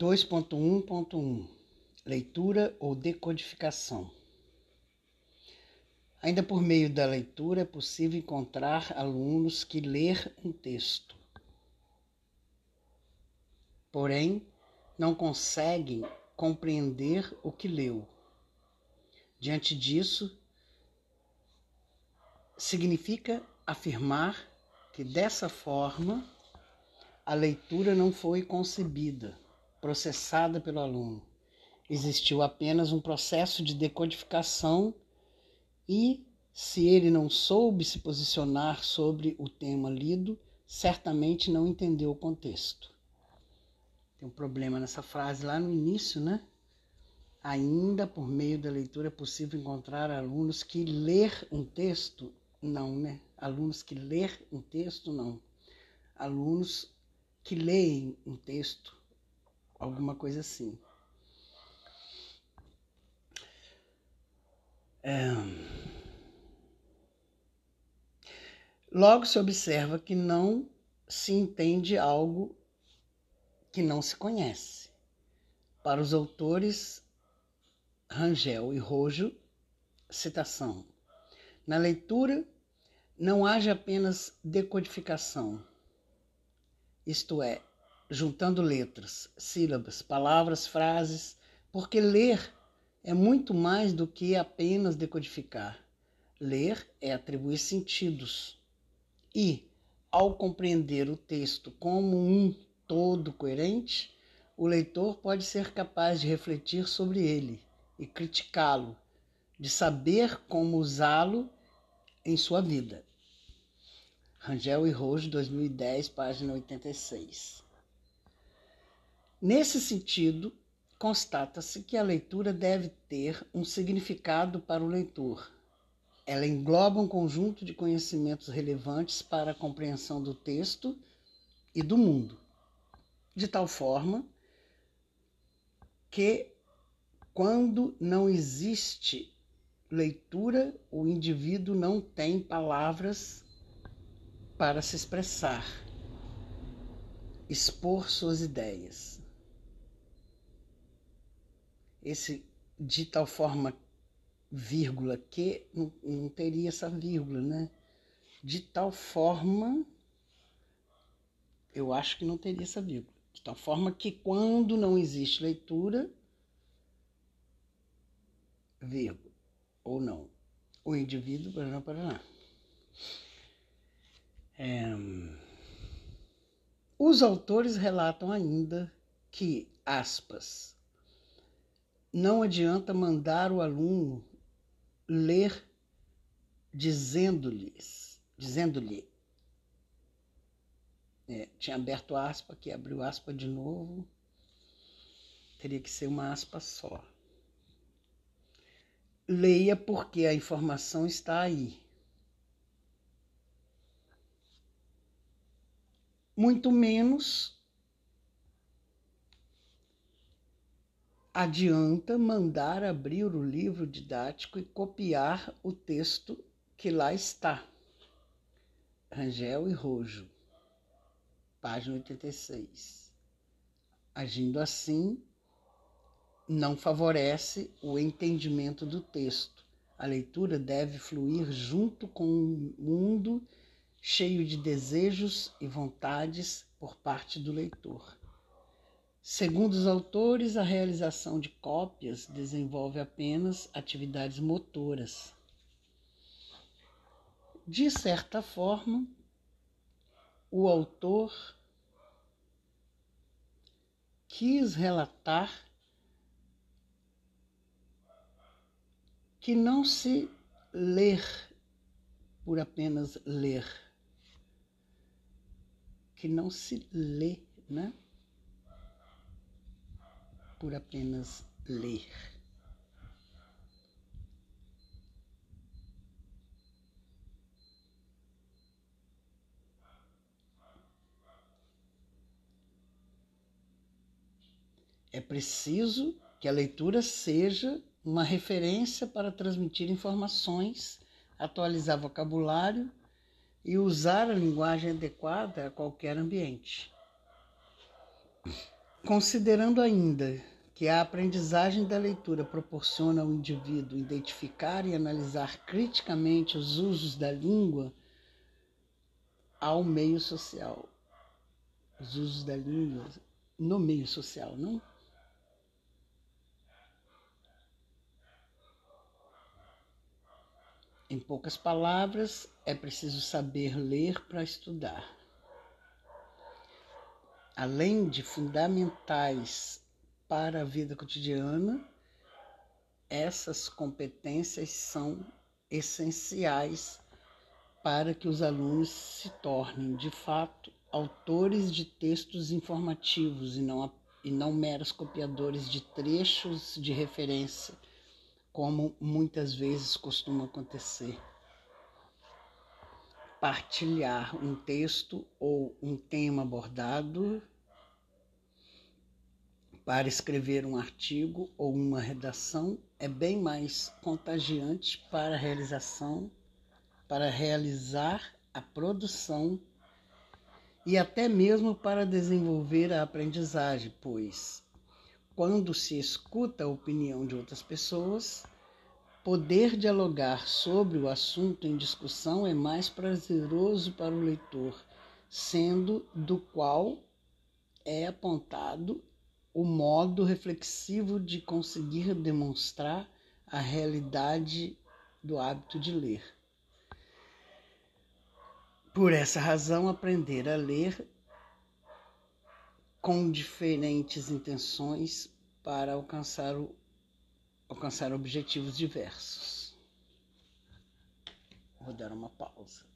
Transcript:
2.1.1 Leitura ou decodificação. Ainda por meio da leitura é possível encontrar alunos que ler um texto, porém não conseguem compreender o que leu. Diante disso, significa afirmar que dessa forma a leitura não foi concebida, processada pelo aluno. Existiu apenas um processo de decodificação e, se ele não soube se posicionar sobre o tema lido, certamente não entendeu o contexto. Tem um problema nessa frase lá no início, né? Ainda por meio da leitura é possível encontrar alunos que ler um texto? Não, né? Alunos que ler um texto? Não. Alunos que leem um texto, alguma coisa assim. É... Logo se observa que não se entende algo que não se conhece. Para os autores Rangel e Rojo, citação: Na leitura não haja apenas decodificação, isto é, juntando letras, sílabas, palavras, frases, porque ler é muito mais do que apenas decodificar. Ler é atribuir sentidos. E, ao compreender o texto como um todo coerente, o leitor pode ser capaz de refletir sobre ele e criticá-lo, de saber como usá-lo em sua vida. Rangel e Rojo, 2010, página 86. Nesse sentido, constata-se que a leitura deve ter um significado para o leitor. Ela engloba um conjunto de conhecimentos relevantes para a compreensão do texto e do mundo, de tal forma que, quando não existe leitura, o indivíduo não tem palavras para se expressar, expor suas ideias esse de tal forma vírgula que não, não teria essa vírgula, né? De tal forma, eu acho que não teria essa vírgula. De tal forma que quando não existe leitura, vírgula, ou não, o indivíduo, paraná, paraná. É, os autores relatam ainda que, aspas, não adianta mandar o aluno ler dizendo-lhes, dizendo-lhe. É, tinha aberto aspa aqui, abriu aspa de novo. Teria que ser uma aspa só. Leia porque a informação está aí. Muito menos adianta mandar abrir o livro didático e copiar o texto que lá está. Rangel e Rojo, página 86. Agindo assim, não favorece o entendimento do texto. A leitura deve fluir junto com um mundo cheio de desejos e vontades por parte do leitor. Segundo os autores, a realização de cópias desenvolve apenas atividades motoras. De certa forma, o autor quis relatar que não se ler por apenas ler, que não se lê, né? Por apenas ler. É preciso que a leitura seja uma referência para transmitir informações, atualizar vocabulário e usar a linguagem adequada a qualquer ambiente. Considerando ainda que a aprendizagem da leitura proporciona ao indivíduo identificar e analisar criticamente os usos da língua ao meio social. Os usos da língua no meio social, não? Em poucas palavras, é preciso saber ler para estudar. Além de fundamentais para a vida cotidiana, essas competências são essenciais para que os alunos se tornem, de fato, autores de textos informativos e não, e não meros copiadores de trechos de referência como muitas vezes costuma acontecer. Partilhar um texto ou um tema abordado para escrever um artigo ou uma redação é bem mais contagiante para a realização, para realizar a produção e até mesmo para desenvolver a aprendizagem, pois quando se escuta a opinião de outras pessoas, poder dialogar sobre o assunto em discussão é mais prazeroso para o leitor, sendo do qual é apontado o modo reflexivo de conseguir demonstrar a realidade do hábito de ler. Por essa razão, aprender a ler com diferentes intenções para alcançar, o, alcançar objetivos diversos. Vou dar uma pausa.